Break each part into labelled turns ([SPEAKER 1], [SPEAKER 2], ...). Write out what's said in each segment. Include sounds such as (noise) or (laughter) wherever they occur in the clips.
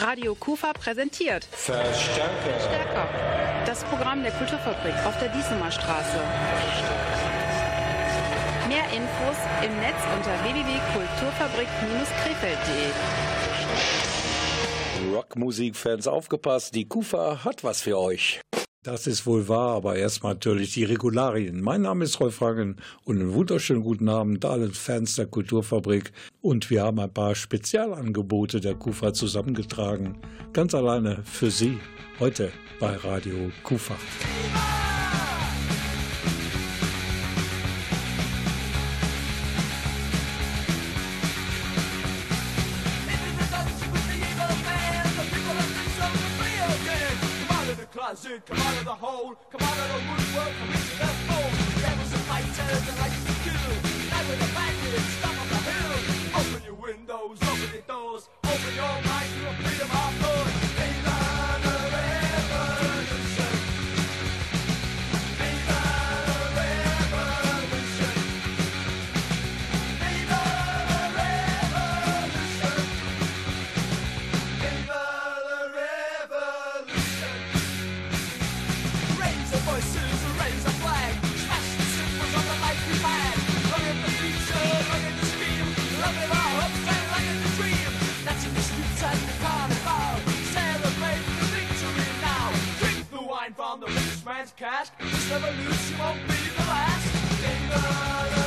[SPEAKER 1] Radio Kufa präsentiert
[SPEAKER 2] Verstärker.
[SPEAKER 1] Stärker. Das Programm der Kulturfabrik auf der Diesemer Straße. Mehr Infos im Netz unter www.kulturfabrik-krefeld.de.
[SPEAKER 2] Rockmusikfans aufgepasst, die Kufa hat was für euch.
[SPEAKER 3] Das ist wohl wahr, aber erstmal natürlich die Regularien. Mein Name ist Rolf Hagen und einen wunderschönen guten Abend allen Fans der Kulturfabrik. Und wir haben ein paar Spezialangebote der KUFA zusammengetragen. Ganz alleine für Sie heute bei Radio KUFA.
[SPEAKER 4] Closet, come out of the hole, come out of the woodwork, come into the fold. Devils and fighters and like to kill. Night with a bandit, stop on the hill. Open your windows, open your doors, open your podcast. This revolution won't be the last. David.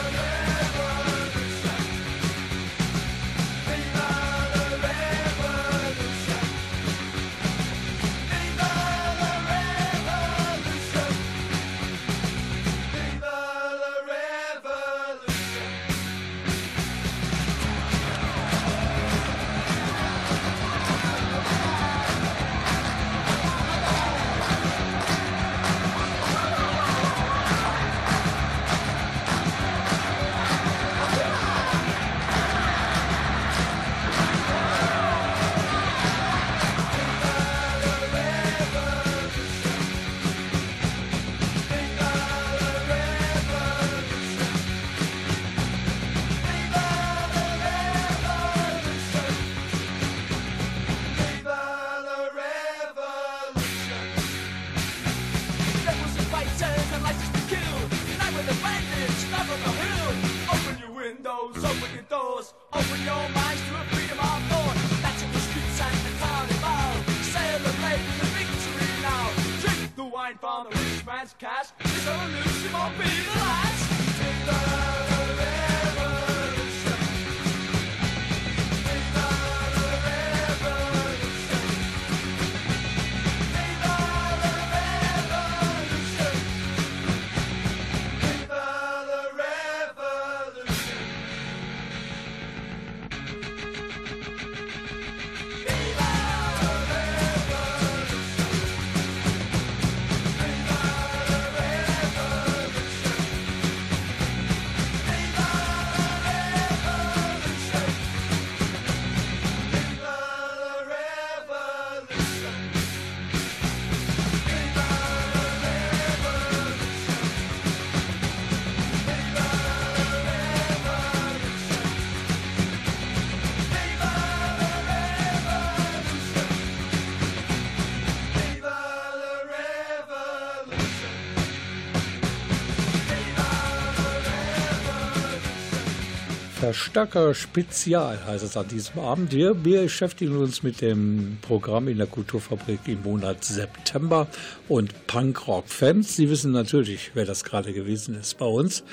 [SPEAKER 3] Verstärker Spezial heißt es an diesem Abend. Wir beschäftigen uns mit dem Programm in der Kulturfabrik im Monat September und Punkrock-Fans. Sie wissen natürlich, wer das gerade gewesen ist bei uns.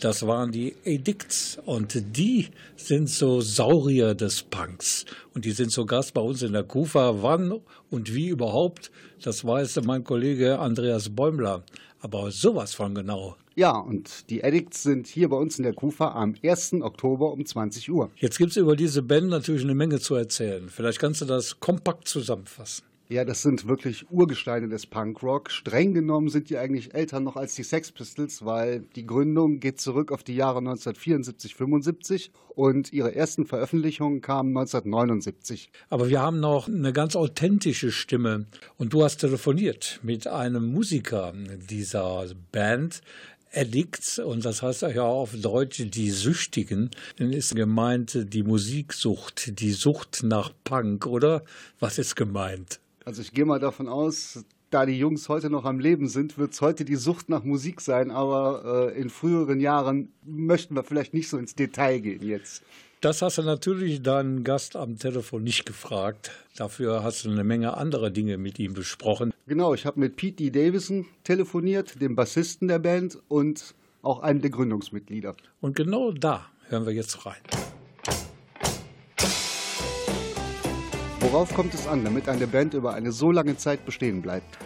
[SPEAKER 3] Das waren die Edicts und die sind so Saurier des Punks. Und die sind so Gast bei uns in der Kufa. Wann und wie überhaupt, das weiß mein Kollege Andreas Bäumler. Aber sowas von genau.
[SPEAKER 5] Ja, und die Addicts sind hier bei uns in der Kufa am 1. Oktober um 20 Uhr.
[SPEAKER 3] Jetzt gibt es über diese Band natürlich eine Menge zu erzählen. Vielleicht kannst du das kompakt zusammenfassen.
[SPEAKER 5] Ja, das sind wirklich Urgesteine des Punkrock. Streng genommen sind die eigentlich älter noch als die Sex Pistols, weil die Gründung geht zurück auf die Jahre 1974, 75 und ihre ersten Veröffentlichungen kamen 1979.
[SPEAKER 3] Aber wir haben noch eine ganz authentische Stimme. Und du hast telefoniert mit einem Musiker dieser Band. Addicts und das heißt ja auf Deutsch die Süchtigen, dann ist gemeint die Musiksucht, die Sucht nach Punk, oder? Was ist gemeint?
[SPEAKER 5] Also ich gehe mal davon aus, da die Jungs heute noch am Leben sind, wird es heute die Sucht nach Musik sein, aber äh, in früheren Jahren möchten wir vielleicht nicht so ins Detail gehen jetzt.
[SPEAKER 3] Das hast du natürlich deinen Gast am Telefon nicht gefragt. Dafür hast du eine Menge anderer Dinge mit ihm besprochen.
[SPEAKER 5] Genau, ich habe mit Pete D. Davison telefoniert, dem Bassisten der Band und auch einem der Gründungsmitglieder.
[SPEAKER 3] Und genau da hören wir jetzt rein.
[SPEAKER 5] Worauf kommt es an, damit eine Band über eine so lange Zeit bestehen bleibt?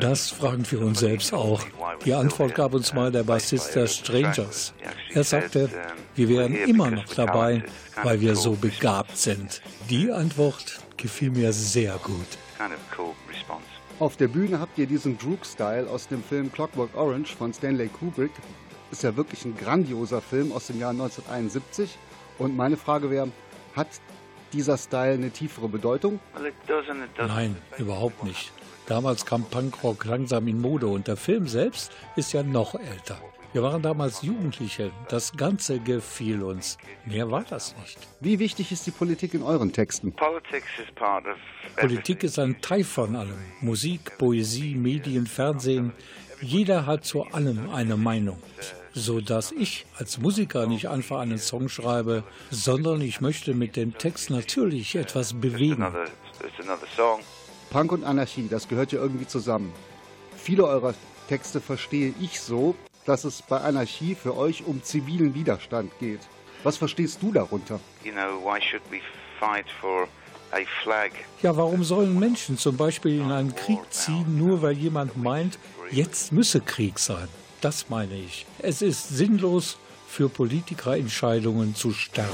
[SPEAKER 3] Das fragen wir uns selbst auch. Die Antwort gab uns mal der Bassist der Strangers. Er sagte, wir wären immer noch dabei, weil wir so begabt sind. Die Antwort gefiel mir sehr gut.
[SPEAKER 5] Auf der Bühne habt ihr diesen Droog-Style aus dem Film Clockwork Orange von Stanley Kubrick. Ist ja wirklich ein grandioser Film aus dem Jahr 1971. Und meine Frage wäre, hat dieser Style eine tiefere Bedeutung?
[SPEAKER 3] Nein, überhaupt nicht. Damals kam Punkrock langsam in Mode und der Film selbst ist ja noch älter. Wir waren damals Jugendliche. Das Ganze gefiel uns. Mehr war das nicht.
[SPEAKER 5] Wie wichtig ist die Politik in euren Texten?
[SPEAKER 3] Politik ist ein Teil von allem. Musik, Poesie, Medien, Fernsehen. Jeder hat zu allem eine Meinung so dass ich als Musiker nicht einfach einen Song schreibe, sondern ich möchte mit dem Text natürlich etwas bewegen.
[SPEAKER 5] Punk und Anarchie, das gehört ja irgendwie zusammen. Viele eurer Texte verstehe ich so, dass es bei Anarchie für euch um zivilen Widerstand geht. Was verstehst du darunter?
[SPEAKER 3] Ja, warum sollen Menschen zum Beispiel in einen Krieg ziehen, nur weil jemand meint, jetzt müsse Krieg sein? Das meine ich. Es ist sinnlos, für Politikerentscheidungen zu sterben.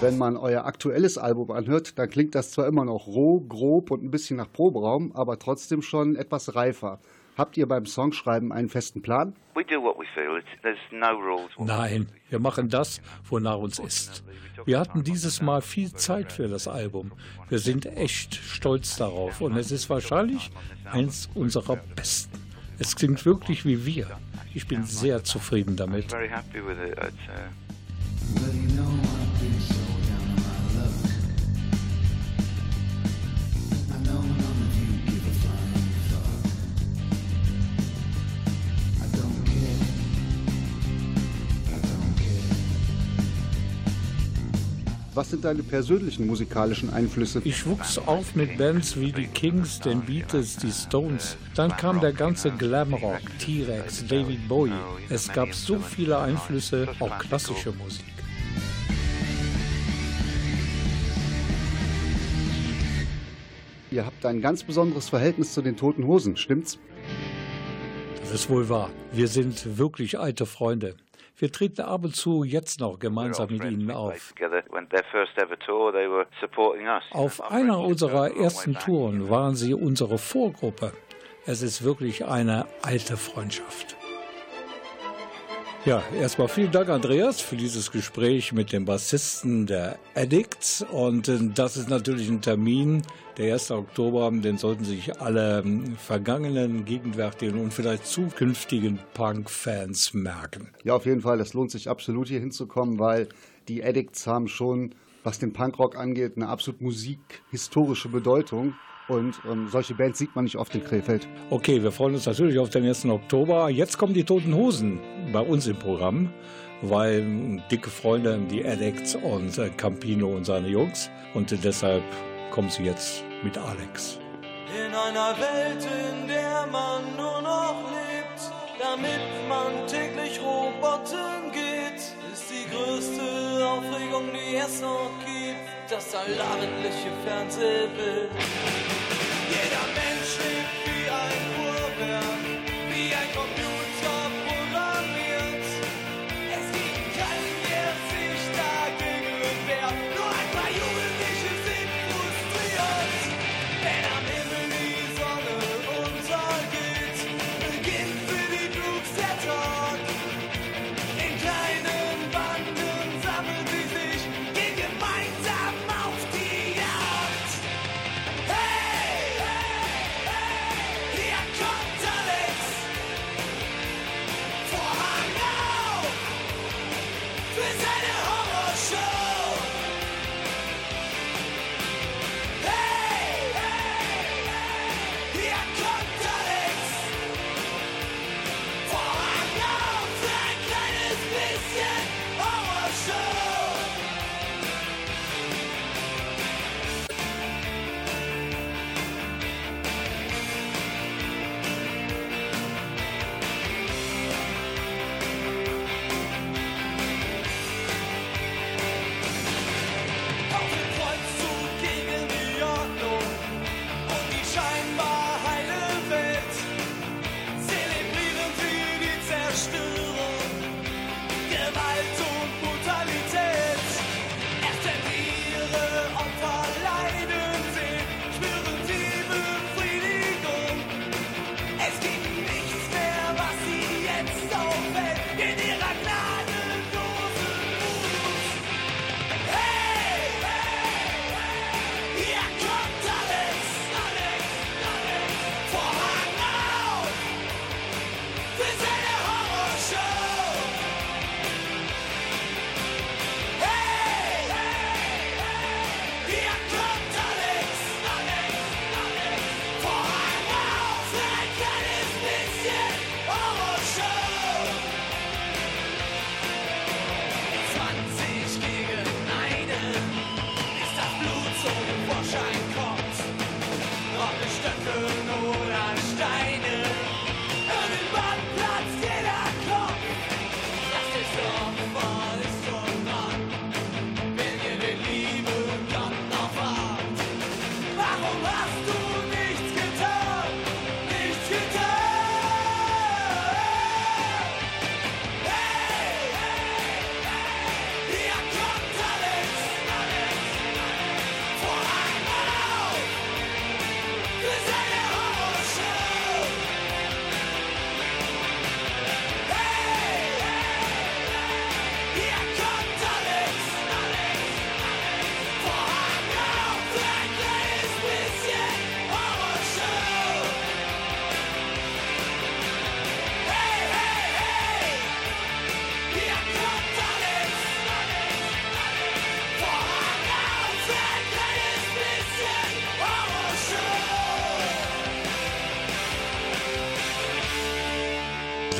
[SPEAKER 5] Wenn man euer aktuelles Album anhört, dann klingt das zwar immer noch roh, grob und ein bisschen nach Proberaum, aber trotzdem schon etwas reifer. Habt ihr beim Songschreiben einen festen Plan?
[SPEAKER 3] Nein, wir machen das, wonach uns ist. Wir hatten dieses Mal viel Zeit für das Album. Wir sind echt stolz darauf und es ist wahrscheinlich eins unserer besten. Es klingt wirklich wie wir. Ich bin sehr zufrieden damit.
[SPEAKER 5] Was sind deine persönlichen musikalischen Einflüsse?
[SPEAKER 3] Ich wuchs auf mit Bands wie die Kings, den Beatles, die Stones. Dann kam der ganze Glamrock, T-Rex, David Bowie. Es gab so viele Einflüsse, auch klassische Musik.
[SPEAKER 5] Ihr habt ein ganz besonderes Verhältnis zu den Toten Hosen, stimmt's?
[SPEAKER 3] Das ist wohl wahr. Wir sind wirklich alte Freunde. Wir treten ab und zu jetzt noch gemeinsam mit ihnen auf. Auf einer unserer ersten Touren waren sie unsere Vorgruppe. Es ist wirklich eine alte Freundschaft. Ja, erstmal vielen Dank, Andreas, für dieses Gespräch mit dem Bassisten der Addicts. Und äh, das ist natürlich ein Termin, der 1. Oktober, den sollten sich alle ähm, vergangenen, gegenwärtigen und vielleicht zukünftigen Punk-Fans merken.
[SPEAKER 5] Ja, auf jeden Fall. Es lohnt sich absolut hier hinzukommen, weil die Addicts haben schon, was den Punkrock angeht, eine absolut musikhistorische Bedeutung. Und ähm, solche Bands sieht man nicht oft in Krefeld.
[SPEAKER 3] Okay, wir freuen uns natürlich auf den 1. Oktober. Jetzt kommen die Toten Hosen bei uns im Programm, weil dicke Freunde, die Addicts und äh, Campino und seine Jungs. Und äh, deshalb kommen sie jetzt mit Alex.
[SPEAKER 6] In einer Welt, in der man nur noch lebt, damit man täglich Roboter die größte Aufregung, die es noch gibt, das allabendliche Fernsehbild. Jeder Mensch lebt wie ein Uhrwerk,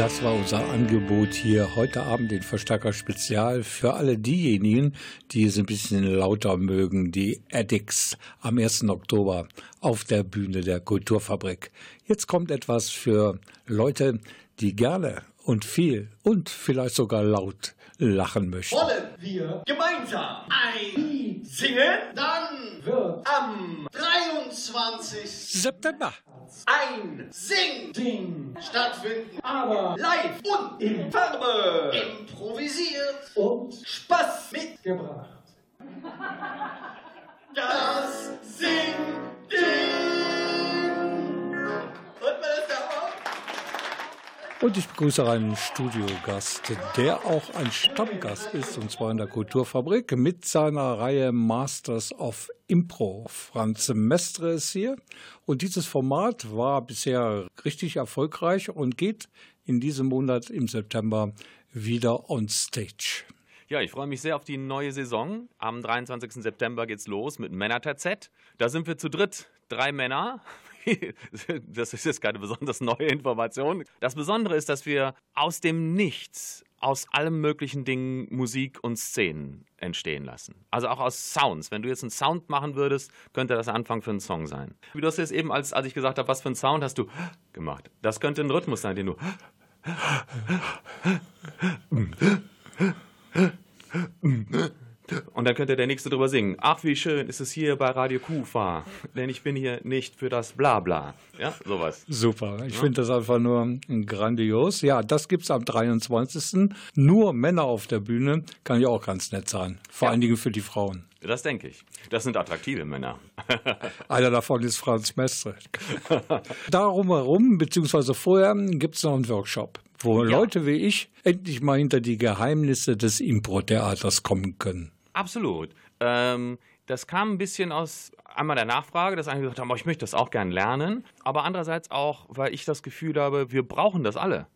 [SPEAKER 3] Das war unser Angebot hier heute Abend in Verstärker Spezial für alle diejenigen, die es ein bisschen lauter mögen, die Addicts am 1. Oktober auf der Bühne der Kulturfabrik. Jetzt kommt etwas für Leute, die gerne und viel und vielleicht sogar laut lachen möchten.
[SPEAKER 7] Wollen wir gemeinsam ein Lied singen? Dann wird am 23.
[SPEAKER 3] September
[SPEAKER 7] ein Sing-Ding stattfinden. Aber live und in Farbe improvisiert und Spaß mitgebracht. (laughs) Das Sing-Ding.
[SPEAKER 3] Und ich begrüße einen Studiogast, der auch ein Stammgast ist, und zwar in der Kulturfabrik mit seiner Reihe Masters of Impro. Franz Mestre ist hier. Und dieses Format war bisher richtig erfolgreich und geht in diesem Monat im September wieder on stage.
[SPEAKER 8] Ja, ich freue mich sehr auf die neue Saison. Am 23. September geht's los mit Männer-TZ. Da sind wir zu dritt, drei Männer. (laughs) Das ist jetzt keine besonders neue Information. Das Besondere ist, dass wir aus dem Nichts, aus allen möglichen Dingen Musik und Szenen entstehen lassen. Also auch aus Sounds. Wenn du jetzt einen Sound machen würdest, könnte das Anfang für einen Song sein. Wie du hast jetzt eben, als, als ich gesagt habe, was für einen Sound hast du gemacht. Das könnte ein Rhythmus sein, den du Und dann könnte der Nächste drüber singen. Ach, wie schön ist es hier bei Radio Kufa, denn ich bin hier nicht für das Blabla. Ja, sowas.
[SPEAKER 3] Super. Ich ja. finde das einfach nur grandios. Ja, das gibt es am 23. Nur Männer auf der Bühne. Kann ja auch ganz nett sein. Vor ja. allen Dingen für die Frauen.
[SPEAKER 8] Das denke ich. Das sind attraktive Männer. (laughs)
[SPEAKER 3] Einer davon ist Franz Mestre. (laughs) Darum herum, beziehungsweise vorher, gibt es noch einen Workshop, wo ja. Leute wie ich endlich mal hinter die Geheimnisse des Impro-Theaters kommen können.
[SPEAKER 8] Absolut. Ähm, das kam ein bisschen aus einmal der Nachfrage, dass einige gesagt haben, oh, ich möchte das auch gern lernen, aber andererseits auch, weil ich das Gefühl habe, wir brauchen das alle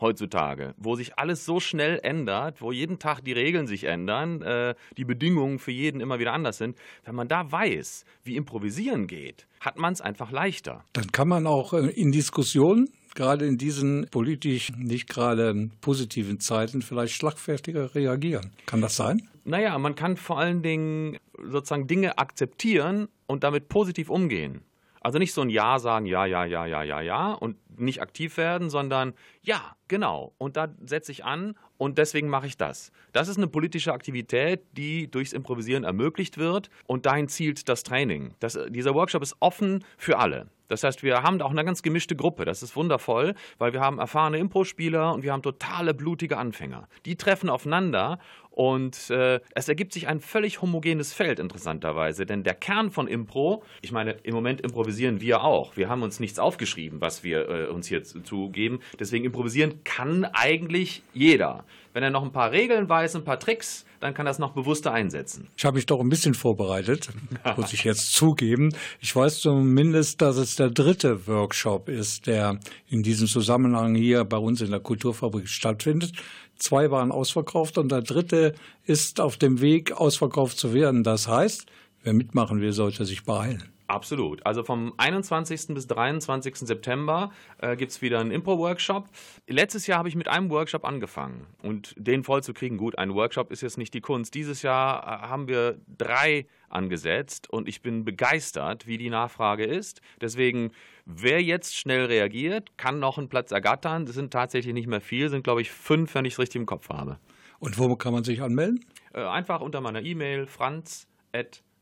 [SPEAKER 8] heutzutage, wo sich alles so schnell ändert, wo jeden Tag die Regeln sich ändern, äh, die Bedingungen für jeden immer wieder anders sind. Wenn man da weiß, wie improvisieren geht, hat man es einfach leichter.
[SPEAKER 3] Dann kann man auch äh, in Diskussionen gerade in diesen politisch nicht gerade positiven Zeiten vielleicht schlagfertiger reagieren. Kann das sein?
[SPEAKER 8] Naja, man kann vor allen Dingen sozusagen Dinge akzeptieren und damit positiv umgehen. Also nicht so ein Ja sagen, ja, ja, ja, ja, ja, ja und nicht aktiv werden, sondern ja, genau. Und da setze ich an und deswegen mache ich das. Das ist eine politische Aktivität, die durchs Improvisieren ermöglicht wird und dahin zielt das Training. Das, dieser Workshop ist offen für alle. Das heißt, wir haben auch eine ganz gemischte Gruppe. Das ist wundervoll, weil wir haben erfahrene Impro-Spieler und wir haben totale blutige Anfänger. Die treffen aufeinander und äh, es ergibt sich ein völlig homogenes Feld, interessanterweise. Denn der Kern von Impro, ich meine, im Moment improvisieren wir auch. Wir haben uns nichts aufgeschrieben, was wir äh, uns hier zugeben. Deswegen improvisieren kann eigentlich jeder. Wenn er noch ein paar Regeln weiß, ein paar Tricks, dann kann das noch bewusster einsetzen.
[SPEAKER 3] Ich habe mich doch ein bisschen vorbereitet, (laughs) muss ich jetzt zugeben. Ich weiß zumindest, dass es der dritte Workshop ist, der in diesem Zusammenhang hier bei uns in der Kulturfabrik stattfindet. Zwei waren ausverkauft und der dritte ist auf dem Weg, ausverkauft zu werden. Das heißt, wer mitmachen will, sollte sich beeilen.
[SPEAKER 8] Absolut. Also vom 21. bis 23. September äh, gibt es wieder einen Impro-Workshop. Letztes Jahr habe ich mit einem Workshop angefangen und den voll zu kriegen. Gut, ein Workshop ist jetzt nicht die Kunst. Dieses Jahr äh, haben wir drei angesetzt und ich bin begeistert, wie die Nachfrage ist. Deswegen, wer jetzt schnell reagiert, kann noch einen Platz ergattern. Das sind tatsächlich nicht mehr viel, sind glaube ich fünf, wenn ich es richtig im Kopf habe.
[SPEAKER 3] Und wo kann man sich anmelden?
[SPEAKER 8] Äh, einfach unter meiner E-Mail franz@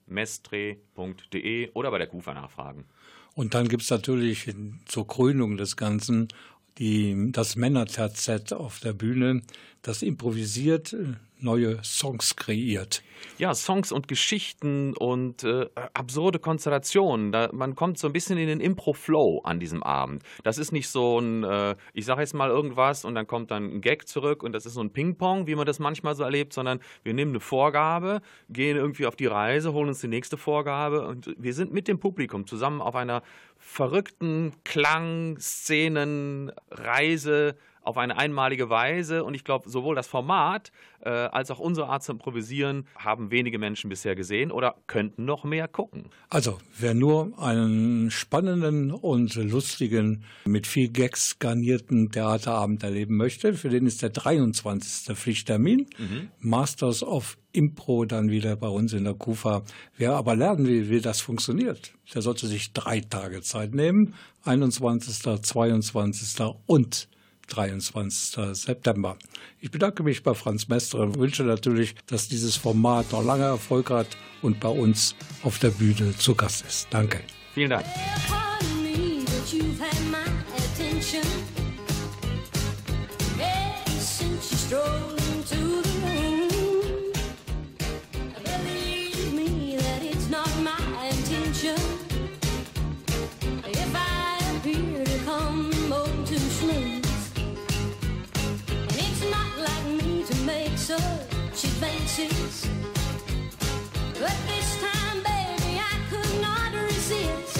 [SPEAKER 8] mestre.de oder bei der KUFA nachfragen.
[SPEAKER 3] Und dann gibt es natürlich zur Krönung des Ganzen die, das Männer-TZ auf der Bühne, das improvisiert neue Songs kreiert.
[SPEAKER 8] Ja, Songs und Geschichten und äh, absurde Konstellationen. Da, man kommt so ein bisschen in den Impro-Flow an diesem Abend. Das ist nicht so ein, äh, ich sage jetzt mal irgendwas und dann kommt dann ein Gag zurück und das ist so ein Ping-Pong, wie man das manchmal so erlebt, sondern wir nehmen eine Vorgabe, gehen irgendwie auf die Reise, holen uns die nächste Vorgabe und wir sind mit dem Publikum zusammen auf einer verrückten Klang, Szenen, Reise auf eine einmalige Weise. Und ich glaube, sowohl das Format äh, als auch unsere Art zu improvisieren haben wenige Menschen bisher gesehen oder könnten noch mehr gucken.
[SPEAKER 3] Also, wer nur einen spannenden und lustigen, mit viel Gags garnierten Theaterabend erleben möchte, für den ist der 23. Pflichttermin. Mhm. Masters of Impro dann wieder bei uns in der KUFA. Wer aber lernen will, wie das funktioniert, der sollte sich drei Tage Zeit nehmen. 21., 22. und 23. September. Ich bedanke mich bei Franz Mestre und wünsche natürlich, dass dieses Format noch lange Erfolg hat und bei uns auf der Bühne zu Gast ist. Danke.
[SPEAKER 8] Vielen Dank.
[SPEAKER 9] Such advances. But this time, baby, I could not resist.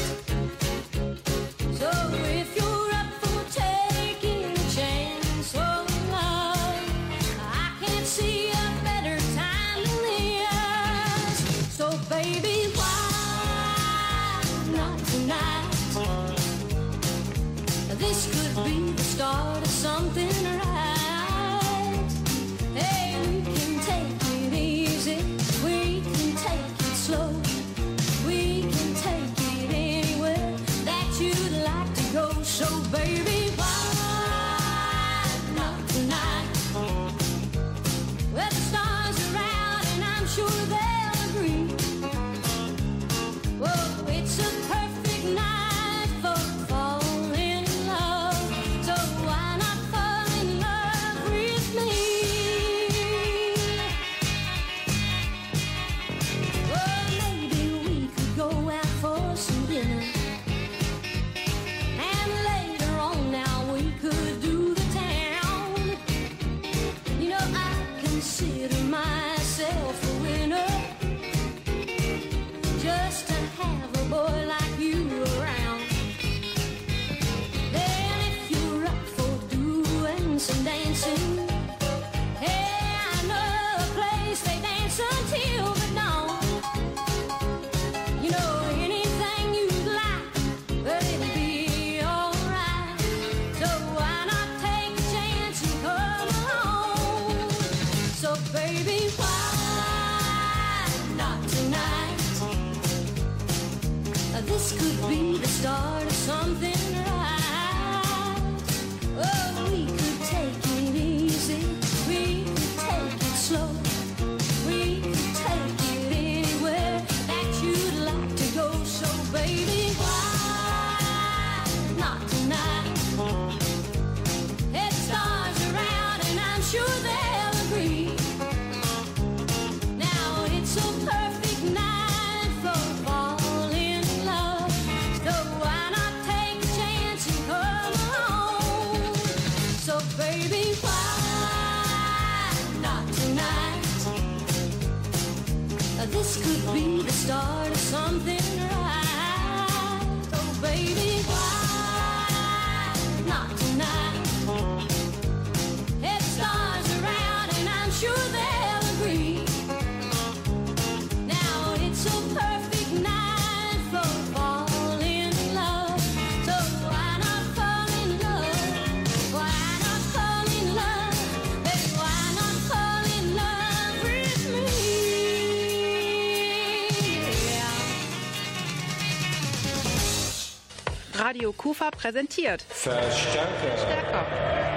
[SPEAKER 1] Radio Kufa präsentiert.
[SPEAKER 2] Verstärker.
[SPEAKER 1] Stärker.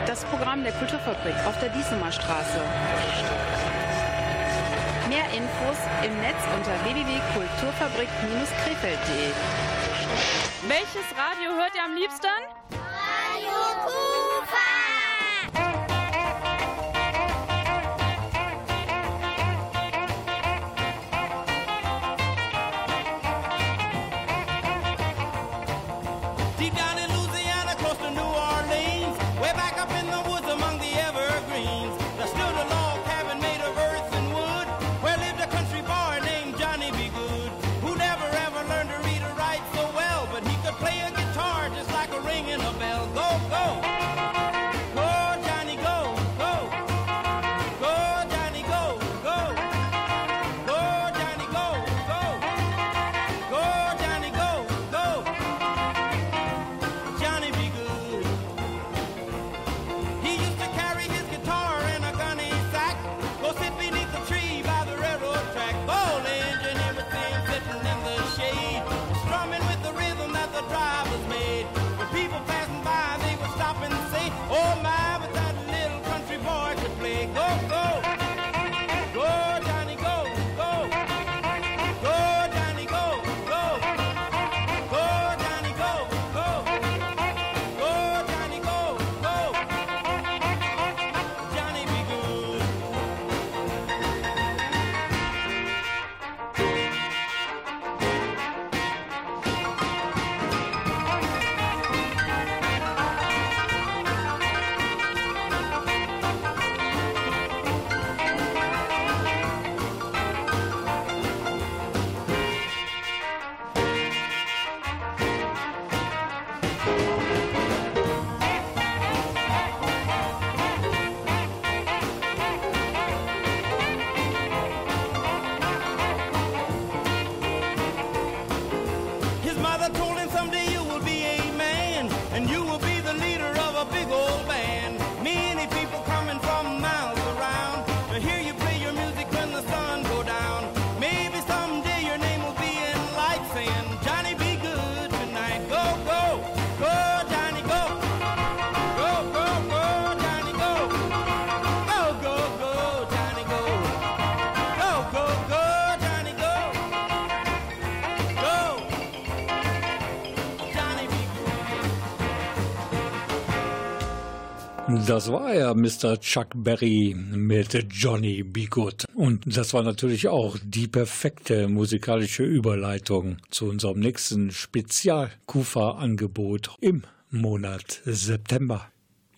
[SPEAKER 1] Das Programm der Kulturfabrik auf der Diesemer Straße. Mehr Infos im Netz unter www.kulturfabrik-krefeld.de.
[SPEAKER 10] Welches Radio hört ihr am liebsten?
[SPEAKER 11] oh.
[SPEAKER 3] Das war ja Mr. Chuck Berry mit Johnny B. Good. Und das war natürlich auch die perfekte musikalische Überleitung zu unserem nächsten Spezial-Kufa-Angebot im Monat September.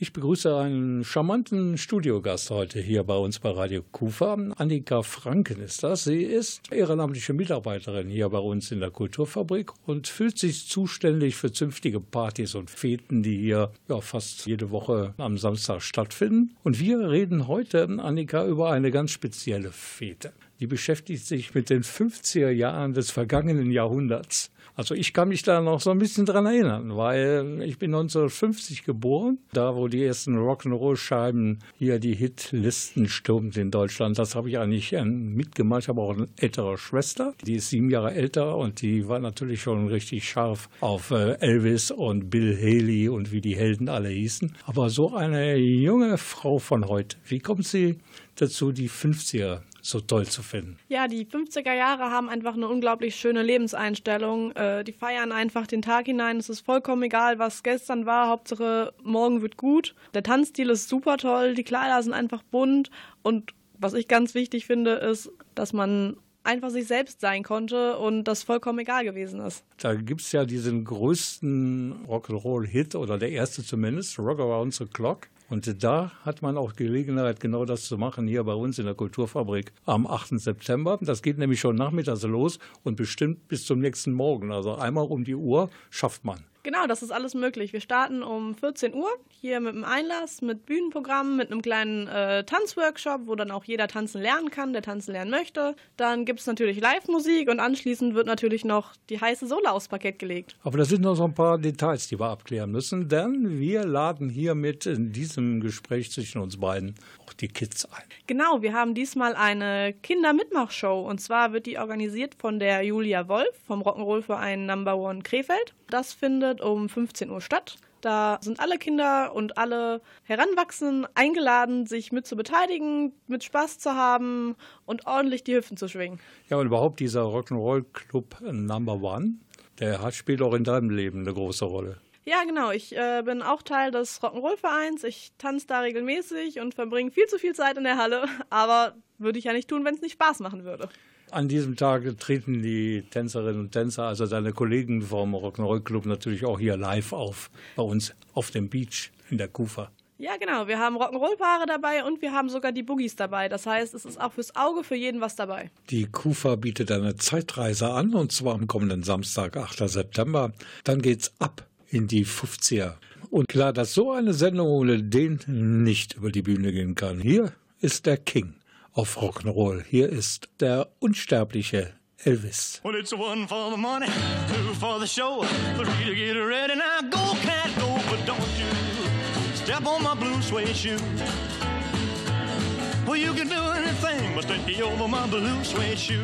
[SPEAKER 3] Ich begrüße einen charmanten Studiogast heute hier bei uns bei Radio Kufa. Annika Franken ist das. Sie ist ehrenamtliche Mitarbeiterin hier bei uns in der Kulturfabrik und fühlt sich zuständig für zünftige Partys und Feten, die hier ja, fast jede Woche am Samstag stattfinden. Und wir reden heute, Annika, über eine ganz spezielle Fete. Die beschäftigt sich mit den 50er Jahren des vergangenen Jahrhunderts. Also ich kann mich da noch so ein bisschen dran erinnern, weil ich bin 1950 geboren, da wo die ersten Rock'n'Roll-Scheiben hier die Hitlisten stürmten in Deutschland. Das habe ich eigentlich ähm, mitgemacht. Ich habe auch eine ältere Schwester, die ist sieben Jahre älter und die war natürlich schon richtig scharf auf äh, Elvis und Bill Haley und wie die Helden alle hießen. Aber so eine junge Frau von heute, wie kommt sie dazu, die 50er so toll zu finden.
[SPEAKER 11] Ja, die 50er Jahre haben einfach eine unglaublich schöne Lebenseinstellung. Äh, die feiern einfach den Tag hinein. Es ist vollkommen egal, was gestern war. Hauptsache, morgen wird gut. Der Tanzstil ist super toll. Die Kleider sind einfach bunt. Und was ich ganz wichtig finde, ist, dass man einfach sich selbst sein konnte und das vollkommen egal gewesen ist.
[SPEAKER 3] Da gibt es ja diesen größten Rock'n'Roll-Hit oder der erste zumindest, Rock Around the Clock. Und da hat man auch Gelegenheit, genau das zu machen, hier bei uns in der Kulturfabrik am 8. September. Das geht nämlich schon nachmittags los und bestimmt bis zum nächsten Morgen. Also einmal um die Uhr schafft man.
[SPEAKER 11] Genau, das ist alles möglich. Wir starten um 14 Uhr hier mit einem Einlass, mit Bühnenprogramm, mit einem kleinen äh, Tanzworkshop, wo dann auch jeder tanzen lernen kann, der tanzen lernen möchte. Dann gibt es natürlich Live-Musik und anschließend wird natürlich noch die heiße Sohle aufs Parkett gelegt.
[SPEAKER 3] Aber da sind noch so ein paar Details, die wir abklären müssen, denn wir laden hiermit in diesem Gespräch zwischen uns beiden auch die Kids ein.
[SPEAKER 11] Genau, wir haben diesmal eine Kindermitmachshow und zwar wird die organisiert von der Julia Wolf vom Rock'n'Roll-Verein Number One Krefeld. Das findet um 15 Uhr statt. Da sind alle Kinder und alle Heranwachsenden eingeladen, sich mit zu beteiligen, mit Spaß zu haben und ordentlich die Hüften zu schwingen.
[SPEAKER 3] Ja, und überhaupt dieser Rock'n'Roll Club Number One, der hat, spielt auch in deinem Leben eine große Rolle.
[SPEAKER 11] Ja, genau. Ich äh, bin auch Teil des Rock'n'Roll-Vereins. Ich tanze da regelmäßig und verbringe viel zu viel Zeit in der Halle. (laughs) Aber würde ich ja nicht tun, wenn es nicht Spaß machen würde.
[SPEAKER 3] An diesem Tag treten die Tänzerinnen und Tänzer, also deine Kollegen vom Rock'n'Roll Club, natürlich auch hier live auf, bei uns auf dem Beach in der Kufa.
[SPEAKER 11] Ja, genau. Wir haben Rock'n'Roll-Paare dabei und wir haben sogar die Boogies dabei. Das heißt, es ist auch fürs Auge für jeden was dabei.
[SPEAKER 3] Die Kufa bietet eine Zeitreise an und zwar am kommenden Samstag, 8. September. Dann geht's ab in die 50er. Und klar, dass so eine Sendung ohne den nicht über die Bühne gehen kann. Hier ist der King auf Rock'n'Roll. Hier ist der unsterbliche Elvis.
[SPEAKER 12] Well, it's one for the money, two for the show, three to get ready. Now go, cat, go, but don't you step on my blue suede shoe. Well, you can do anything but stay over my blue suede shoe.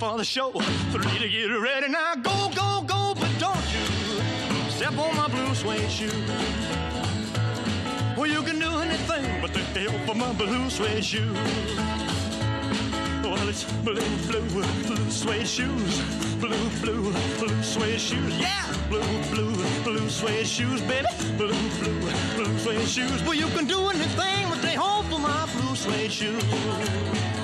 [SPEAKER 12] For the show, three to get ready. Now go, go, go, but don't you step on my blue suede shoe. Well, you can do anything but take the help of my blue suede shoe. Well, it's blue, blue, blue suede shoes. Blue, blue, blue suede shoes. Yeah, blue, blue, blue suede shoes, baby. Blue, blue, blue suede shoes. Well, you can do anything but stay home for my blue suede shoes.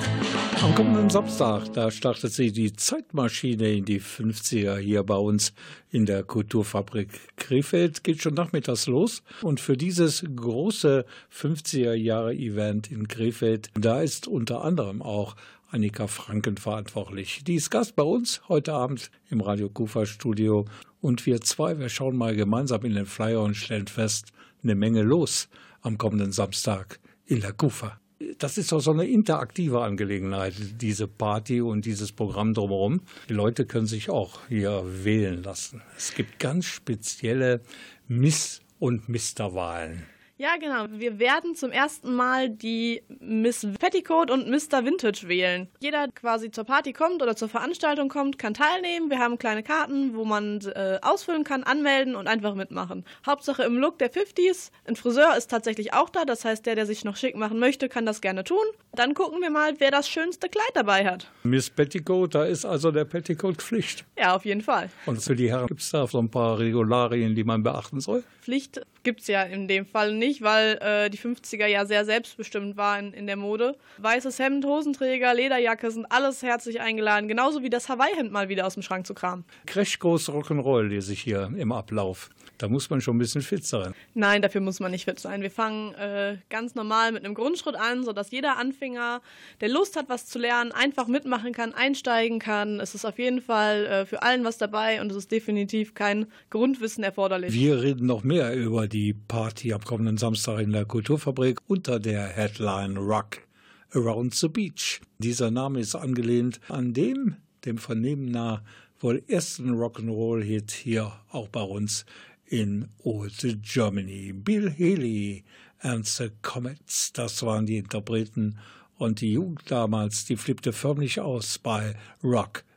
[SPEAKER 3] Am kommenden Samstag, da startet sie die Zeitmaschine in die 50er hier bei uns in der Kulturfabrik Krefeld. Geht schon nachmittags los. Und für dieses große 50er Jahre Event in Krefeld, da ist unter anderem auch Annika Franken verantwortlich. Die ist Gast bei uns heute Abend im Radio Kufa Studio. Und wir zwei, wir schauen mal gemeinsam in den Flyer und stellen fest, eine Menge los am kommenden Samstag in der Kufa das ist doch so eine interaktive Angelegenheit, diese Party und dieses Programm drumherum. Die Leute können sich auch hier wählen lassen. Es gibt ganz spezielle Miss- und Misterwahlen.
[SPEAKER 11] Ja, genau. Wir werden zum ersten Mal die Miss Petticoat und Mr. Vintage wählen. Jeder quasi zur Party kommt oder zur Veranstaltung kommt, kann teilnehmen. Wir haben kleine Karten, wo man äh, ausfüllen kann, anmelden und einfach mitmachen. Hauptsache im Look der 50s. Ein Friseur ist tatsächlich auch da. Das heißt, der, der sich noch schick machen möchte, kann das gerne tun. Dann gucken wir mal, wer das schönste Kleid dabei hat.
[SPEAKER 3] Miss Petticoat, da ist also der Petticoat Pflicht.
[SPEAKER 11] Ja, auf jeden Fall.
[SPEAKER 3] Und für die Herren gibt es da so ein paar Regularien, die man beachten soll?
[SPEAKER 11] Pflicht gibt es ja in dem Fall nicht, weil äh, die 50er ja sehr selbstbestimmt waren in, der Mode. Weißes Hemd, Hosenträger, Lederjacke sind alles herzlich eingeladen, genauso wie das Hawaii-Hemd mal wieder aus dem Schrank zu kramen.
[SPEAKER 3] Crashkurs Rock'n'Roll lese ich hier im Ablauf. Da muss man schon ein bisschen fit sein.
[SPEAKER 11] Nein, dafür muss man nicht fit sein. Wir fangen äh, ganz normal mit einem Grundschritt an, sodass jeder Anfänger, der Lust hat, was zu lernen, einfach mitmachen kann, einsteigen kann. Es ist auf jeden Fall äh, für allen was dabei und es ist definitiv kein Grundwissen erforderlich.
[SPEAKER 3] Wir reden noch mehr über die Party am kommenden Samstag in der Kulturfabrik unter der Headline Rock Around the Beach. Dieser Name ist angelehnt an dem, dem Vernehmen nach, wohl ersten Rock'n'Roll-Hit hier auch bei uns in Old Germany. Bill Haley and the Comets, das waren die Interpreten und die Jugend damals, die flippte förmlich aus bei Rock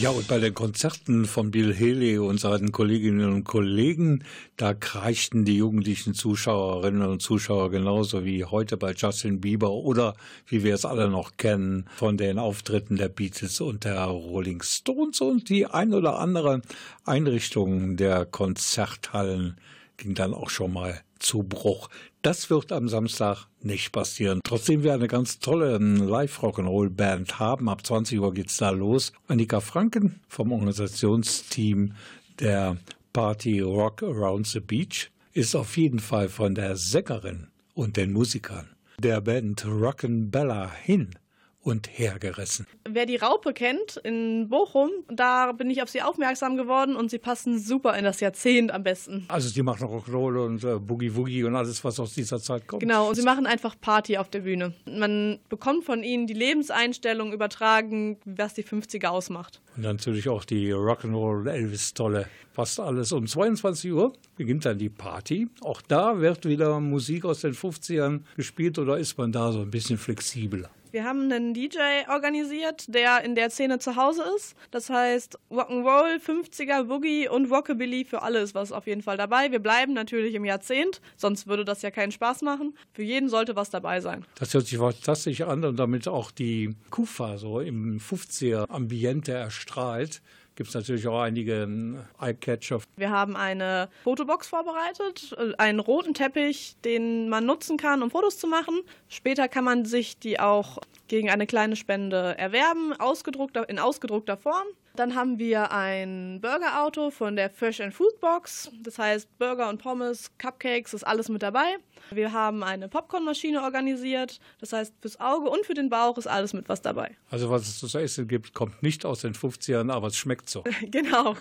[SPEAKER 3] Ja, und bei den Konzerten von Bill Haley und seinen Kolleginnen und Kollegen, da kreischten die jugendlichen Zuschauerinnen und Zuschauer genauso wie heute bei Justin Bieber oder wie wir es alle noch kennen von den Auftritten der Beatles und der Rolling Stones und die ein oder andere Einrichtung der Konzerthallen ging dann auch schon mal zu Bruch. Das wird am Samstag nicht passieren. Trotzdem wir eine ganz tolle ähm, Live-Rock'n'Roll-Band haben. Ab 20 Uhr geht's da los. Annika Franken vom Organisationsteam der Party Rock Around the Beach ist auf jeden Fall von der Sängerin und den Musikern der Band Rock'n'Bella hin und hergerissen.
[SPEAKER 11] Wer die Raupe kennt in Bochum, da bin ich auf sie aufmerksam geworden und sie passen super in das Jahrzehnt am besten.
[SPEAKER 3] Also die machen Rock'n'Roll und äh, Boogie Woogie und alles, was aus dieser Zeit kommt.
[SPEAKER 11] Genau, und sie machen einfach Party auf der Bühne. Man bekommt von ihnen die Lebenseinstellung übertragen, was die 50er ausmacht.
[SPEAKER 3] Und natürlich auch die Rock'n'Roll Elvis-Tolle. Fast alles. Um 22 Uhr beginnt dann die Party. Auch da wird wieder Musik aus den 50ern gespielt oder ist man da so ein bisschen flexibler?
[SPEAKER 11] Wir haben einen DJ organisiert, der in der Szene zu Hause ist. Das heißt, Rock'n'Roll, 50er, Boogie und Rockabilly für alle ist was auf jeden Fall dabei. Wir bleiben natürlich im Jahrzehnt, sonst würde das ja keinen Spaß machen. Für jeden sollte was dabei sein.
[SPEAKER 3] Das hört sich fantastisch an und damit auch die Kufa so im 50er Ambiente erstrahlt gibt es natürlich auch einige ähm, Eyecatcher.
[SPEAKER 11] Wir haben eine Fotobox vorbereitet, äh, einen roten Teppich, den man nutzen kann, um Fotos zu machen. Später kann man sich die auch gegen eine kleine Spende erwerben, ausgedruckt, in ausgedruckter Form. Dann haben wir ein Burgerauto von der Fresh and Food Box. Das heißt, Burger und Pommes, Cupcakes ist alles mit dabei. Wir haben eine Popcornmaschine organisiert. Das heißt, fürs Auge und für den Bauch ist alles mit was dabei.
[SPEAKER 3] Also was es zu essen gibt, kommt nicht aus den 50ern, aber es schmeckt so. (laughs)
[SPEAKER 11] genau.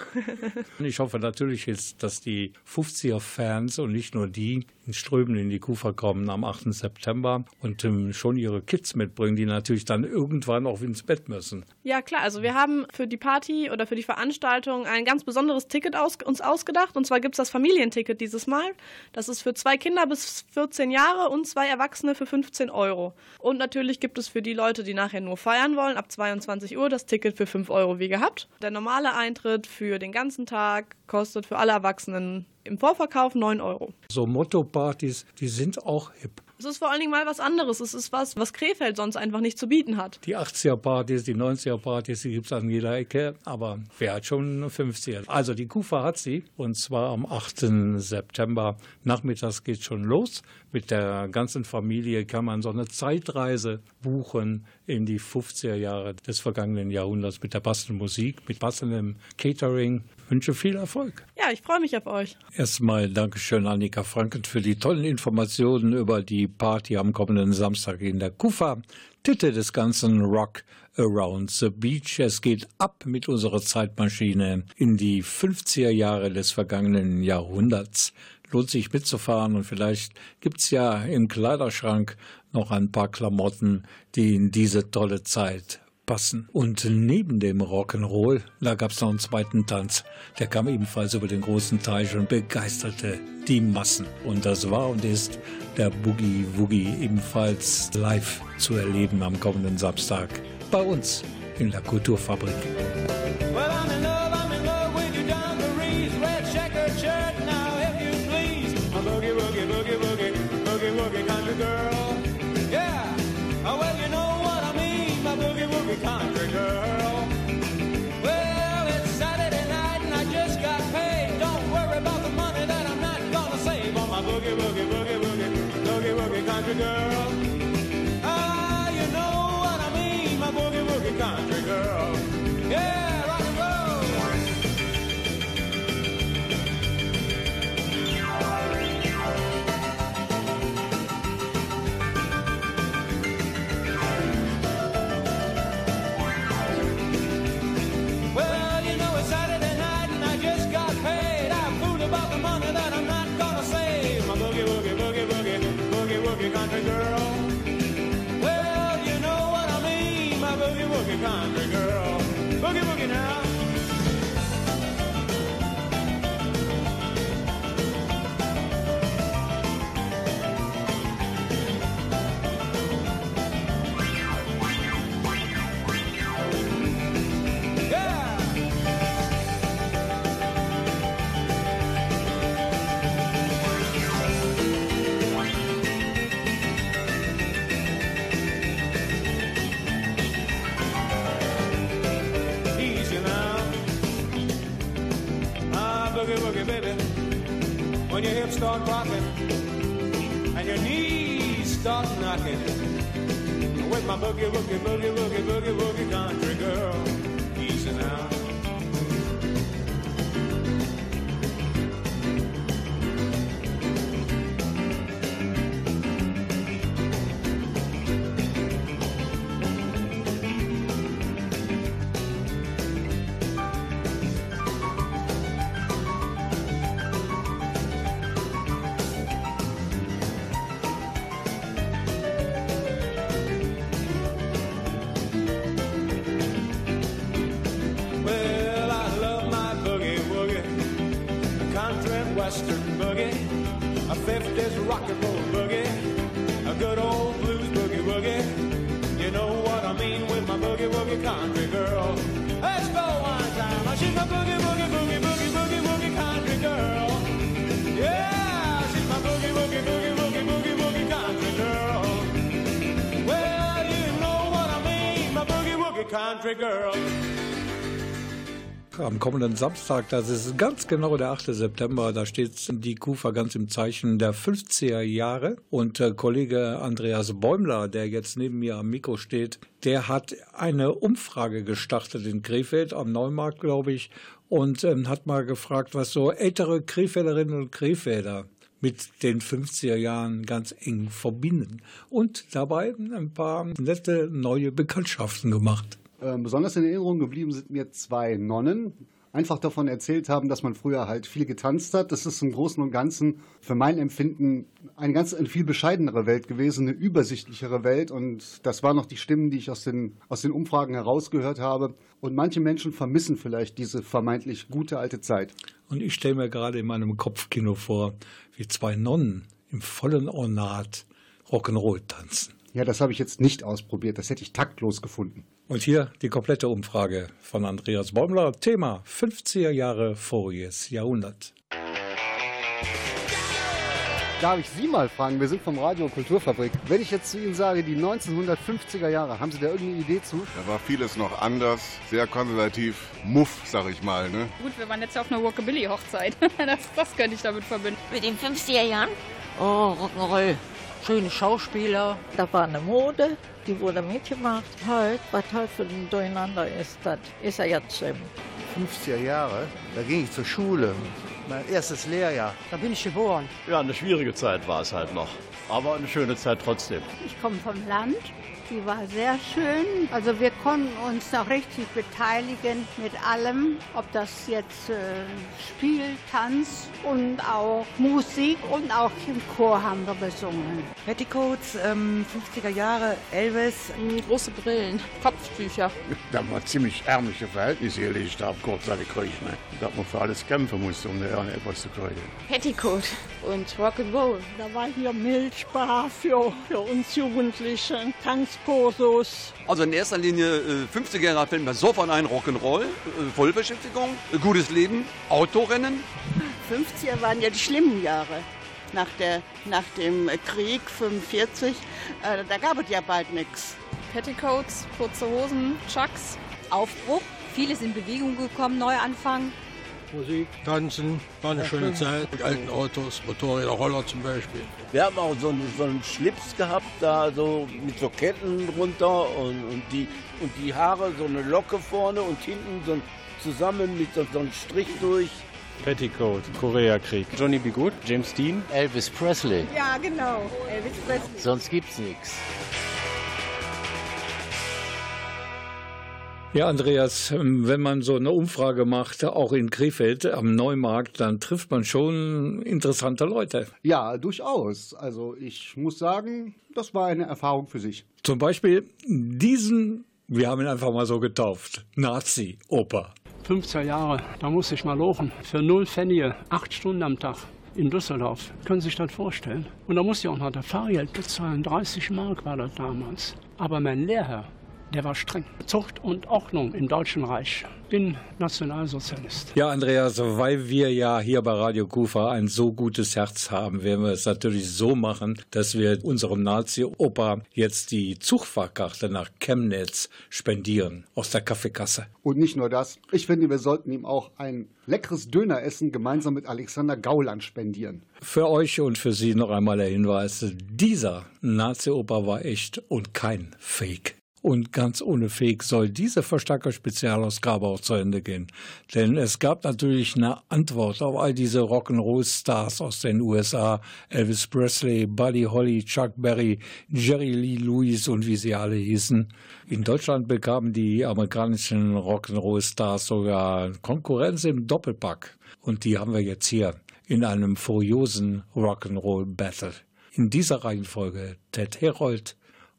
[SPEAKER 3] ich hoffe natürlich jetzt, dass die 50er-Fans und nicht nur die Strömen in die Kufa kommen am 8. September und ähm, schon ihre Kids mitbringen, die natürlich dann irgendwann auch ins Bett müssen.
[SPEAKER 11] Ja klar, also wir haben für die Party oder für die Veranstaltung ein ganz besonderes Ticket aus, uns ausgedacht. Und zwar gibt es das Familienticket dieses Mal. Das ist für zwei Kinder bis 14 Jahre und zwei Erwachsene für 15 Euro. Und natürlich gibt es für die Leute, die nachher nur feiern wollen, ab 22 Uhr das Ticket für 5 Euro wie gehabt. Der normale Eintritt für den ganzen Tag kostet für alle Erwachsenen im Vorverkauf 9 Euro.
[SPEAKER 3] So Motto-Partys, die sind auch hip.
[SPEAKER 11] Es ist vor allen Dingen mal was anderes. Es ist was, was Krefeld sonst einfach nicht zu bieten hat.
[SPEAKER 3] Die 80er-Partys, die 90er-Partys, die gibt es an jeder Ecke, aber wer hat schon 50er? Also die Kufa hat sie und zwar am 8. September. Nachmittags geht schon los. Mit der ganzen Familie kann man so eine Zeitreise buchen in die 50er Jahre des vergangenen Jahrhunderts mit der passenden Musik, mit passendem Catering. Wünsche viel Erfolg.
[SPEAKER 11] Ja, ich freue mich auf euch.
[SPEAKER 3] Erstmal Dankeschön, Annika Franken, für die tollen Informationen über die Party am kommenden Samstag in der Kufa. Titel des ganzen Rock Around the Beach. Es geht ab mit unserer Zeitmaschine in die 50er Jahre des vergangenen Jahrhunderts. Lohnt sich mitzufahren und vielleicht gibt es ja im Kleiderschrank noch ein paar Klamotten, die in diese tolle Zeit passen. Und neben dem Rock'n'Roll, da gab es noch einen zweiten Tanz. Der kam ebenfalls über den großen Teich und begeisterte die Massen. Und das war und ist der Boogie Woogie ebenfalls live zu erleben am kommenden Samstag bei uns in der Kulturfabrik.
[SPEAKER 4] Well, start rocking and your knees start knocking. With my boogie woogie, boogie woogie, boogie woogie country girl.
[SPEAKER 3] Kommenden Samstag, das ist ganz genau der 8. September, da steht die Kufa ganz im Zeichen der 50er Jahre. Und äh, Kollege Andreas Bäumler, der jetzt neben mir am Mikro steht, der hat eine Umfrage gestartet in Krefeld, am Neumarkt, glaube ich, und ähm, hat mal gefragt, was so ältere Krefelderinnen und Krefelder mit den 50er Jahren ganz eng verbinden. Und dabei ein paar nette neue Bekanntschaften gemacht.
[SPEAKER 5] Äh, besonders in Erinnerung geblieben sind mir zwei Nonnen. Einfach davon erzählt haben, dass man früher halt viel getanzt hat. Das ist im Großen und Ganzen für mein Empfinden eine ganz eine viel bescheidenere Welt gewesen, eine übersichtlichere Welt. Und das waren noch die Stimmen, die ich aus den, aus den Umfragen herausgehört habe. Und manche Menschen vermissen vielleicht diese vermeintlich gute alte Zeit.
[SPEAKER 3] Und ich stelle mir gerade in meinem Kopfkino vor, wie zwei Nonnen im vollen Ornat Rock'n'Roll tanzen.
[SPEAKER 5] Ja, das habe ich jetzt nicht ausprobiert. Das hätte ich taktlos gefunden.
[SPEAKER 3] Und hier die komplette Umfrage von Andreas Bäumler. Thema 50er Jahre voriges Jahrhundert.
[SPEAKER 5] Darf ich Sie mal fragen? Wir sind vom Radio Kulturfabrik. Wenn ich jetzt zu Ihnen sage, die 1950er Jahre, haben Sie da irgendeine Idee zu?
[SPEAKER 13] Da war vieles noch anders, sehr konservativ, muff, sag ich mal. Ne?
[SPEAKER 10] Gut, wir waren jetzt auf einer Rockabilly-Hochzeit. (laughs) Das, das könnte ich damit verbinden.
[SPEAKER 14] Mit den 50er Jahren? Oh, Rock'n'Roll. Schöne Schauspieler.
[SPEAKER 15] Da war eine Mode, die wurde mitgemacht. Halt, was halt für ein Durcheinander ist, das ist ja jetzt ähm,
[SPEAKER 16] 50er Jahre, da ging ich zur Schule. Mein erstes Lehrjahr.
[SPEAKER 17] Da bin ich geboren.
[SPEAKER 18] Ja, eine schwierige Zeit war es halt noch. Aber eine schöne Zeit trotzdem.
[SPEAKER 19] Ich komme vom Land. Die war sehr schön. Also wir konnten uns noch richtig beteiligen mit allem, ob das jetzt äh, Spiel, Tanz und auch Musik und auch im Chor haben wir besungen.
[SPEAKER 20] Petticoats, ähm, 50er Jahre, Elvis.
[SPEAKER 10] Große Brillen, Kopftücher. (laughs)
[SPEAKER 21] Da war ziemlich ärmliche Verhältnisse erledigt haben, kurzzeitig gekriegt. Ne? Da man für alles kämpfen musste, um da etwas zu kriegen.
[SPEAKER 10] Petticoat und Rock'n'Roll.
[SPEAKER 15] Da war hier Milchbar für, für uns Jugendliche, Tanzkursus.
[SPEAKER 22] Also in erster Linie äh, 50er Jahre fällt mir sofort ein Rock'n'Roll, äh, Vollbeschäftigung, äh, gutes Leben, Autorennen.
[SPEAKER 23] 50er waren ja die schlimmen Jahre. Nach, der, nach dem Krieg 45, äh, da gab es ja bald nichts.
[SPEAKER 10] Petticoats, kurze Hosen, Chucks.
[SPEAKER 24] Aufbruch, vieles in Bewegung gekommen, Neuanfang.
[SPEAKER 25] Musik, Tanzen, war eine schöne Zeit. Mit alten Autos, Motorräder, Roller zum Beispiel.
[SPEAKER 26] Wir haben auch so einen, so einen Schlips gehabt, da so mit so Ketten drunter und, und, die, und die Haare, so eine Locke vorne und hinten so ein, zusammen mit so, so einem Strich durch.
[SPEAKER 27] Petticoat, Koreakrieg. Johnny B. Good, James Dean.
[SPEAKER 28] Elvis Presley.
[SPEAKER 15] Ja, genau, Elvis Presley.
[SPEAKER 28] Sonst gibt's nichts.
[SPEAKER 3] Ja, Andreas, wenn man so eine Umfrage macht, auch in Krefeld am Neumarkt, dann trifft man schon interessante Leute.
[SPEAKER 5] Ja, durchaus. Also ich muss sagen, das war eine Erfahrung für sich.
[SPEAKER 3] Zum Beispiel diesen, wir haben ihn einfach mal so getauft, Nazi-Oper.
[SPEAKER 25] 50er Jahre, da musste ich mal lochen. Für null Pfennige, acht Stunden am Tag in Düsseldorf. Können Sie sich das vorstellen? Und da musste ich auch noch das Fahrgeld bezahlen. 30 Mark war das damals. Aber mein Lehrherr, der war streng. Zucht und Ordnung im Deutschen Reich. Bin Nationalsozialist.
[SPEAKER 3] Ja, Andreas, weil wir ja hier bei Radio Kufa ein so gutes Herz haben, werden wir es natürlich so machen, dass wir unserem Nazi-Opa jetzt die Zugfahrkarte nach Chemnitz spendieren aus der Kaffeekasse.
[SPEAKER 5] Und nicht nur das. Ich finde, wir sollten ihm auch ein leckeres Döneressen gemeinsam mit Alexander Gauland spendieren.
[SPEAKER 3] Für euch und für Sie noch einmal der Hinweis, dieser Nazi-Oper war echt und kein Fake. Und ganz ohne Fake soll diese Verstärker-Spezialausgabe auch zu Ende gehen. Denn es gab natürlich eine Antwort auf all diese Rock'n'Roll-Stars aus den USA. Elvis Presley, Buddy Holly, Chuck Berry, Jerry Lee Lewis und wie sie alle hießen. In Deutschland bekamen die amerikanischen Rock'n'Roll-Stars sogar Konkurrenz im Doppelpack. Und die haben wir jetzt hier in einem furiosen Rock'n'Roll-Battle. In dieser Reihenfolge Ted Herold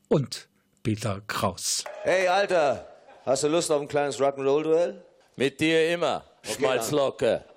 [SPEAKER 3] und Peter Kraus.
[SPEAKER 29] Hey, Alter, hast du Lust auf ein kleines Rock'n'Roll-Duell?
[SPEAKER 30] Mit dir immer,
[SPEAKER 29] Okay,
[SPEAKER 30] Schmalzlocke.
[SPEAKER 6] You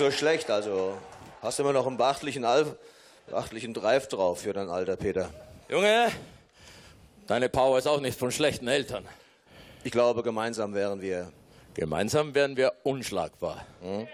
[SPEAKER 29] nicht so schlecht. Also hast du immer noch einen beachtlichen, Al beachtlichen Drive drauf für dein Alter, Peter.
[SPEAKER 31] Junge, deine Power ist auch nicht von schlechten Eltern.
[SPEAKER 29] Ich glaube, gemeinsam wären wir.
[SPEAKER 31] Gemeinsam wären wir unschlagbar. Hm?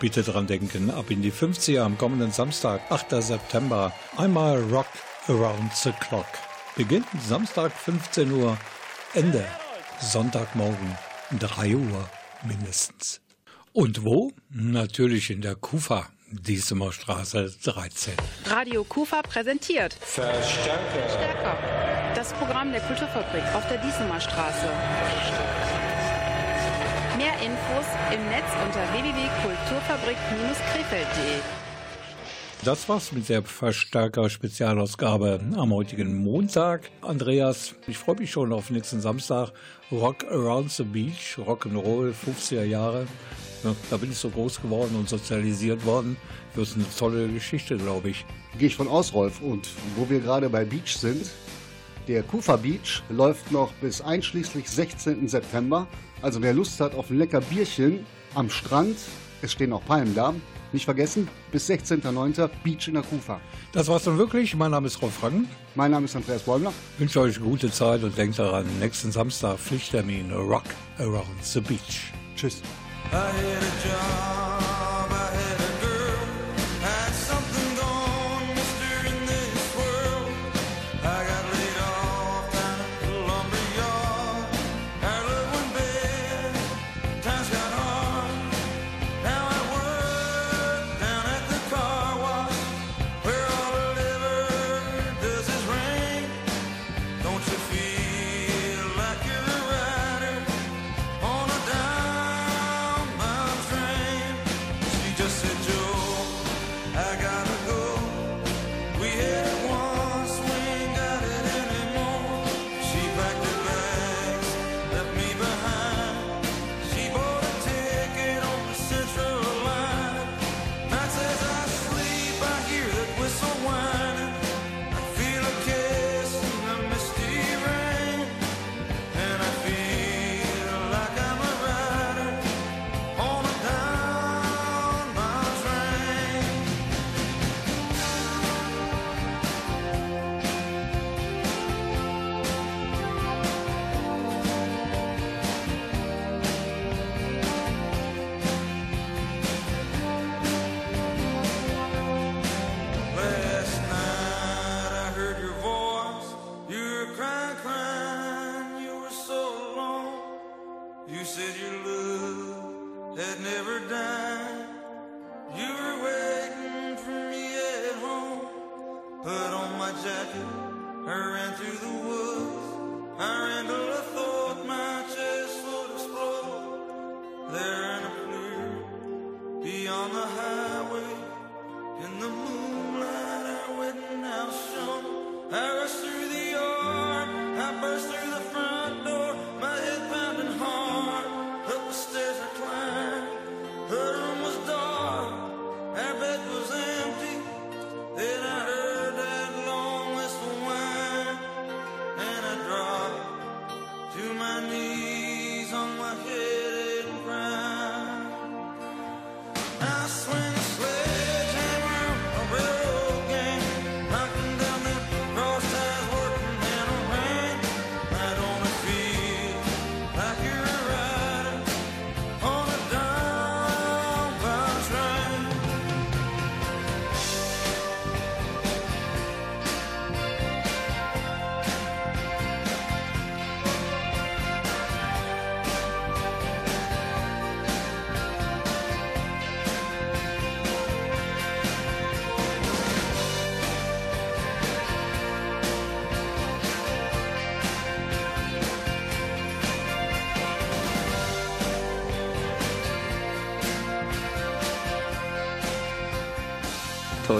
[SPEAKER 3] Bitte dran denken, ab in die 50er am kommenden Samstag, 8. September, einmal Rock Around the Clock. Beginnt Samstag 15 Uhr, Ende Sonntagmorgen 3 Uhr mindestens. Und wo? Natürlich in der Kufa, Diesemer Straße 13.
[SPEAKER 10] Radio Kufa präsentiert
[SPEAKER 3] Verstärker.
[SPEAKER 10] Stärker. Das Programm der Kulturfabrik auf der Diesemer Straße. Infos im Netz unter www.kulturfabrik-krefeld.de.
[SPEAKER 3] Das war's mit der Verstärker-Spezialausgabe am heutigen Montag. Andreas, ich freue mich schon auf nächsten Samstag. Rock Around the Beach, Rock'n'Roll, 50er Jahre. Ja, da bin ich so groß geworden und sozialisiert worden. Das ist eine tolle Geschichte, glaube ich.
[SPEAKER 5] Gehe ich von aus, Rolf. Und wo wir gerade bei Beach sind, der Kufa Beach läuft noch bis einschließlich 16. September. Also wer Lust hat auf ein lecker Bierchen am Strand, es stehen auch Palmen da. Nicht vergessen, bis 16.09. Beach in der Kufa.
[SPEAKER 3] Das war's dann wirklich. Mein Name ist Rolf Rangen.
[SPEAKER 5] Mein Name ist Andreas Bäumler.
[SPEAKER 3] Ich wünsche euch gute Zeit und denkt daran, nächsten Samstag Pflichttermin Rock Around the Beach.
[SPEAKER 5] Tschüss.
[SPEAKER 6] said your love had never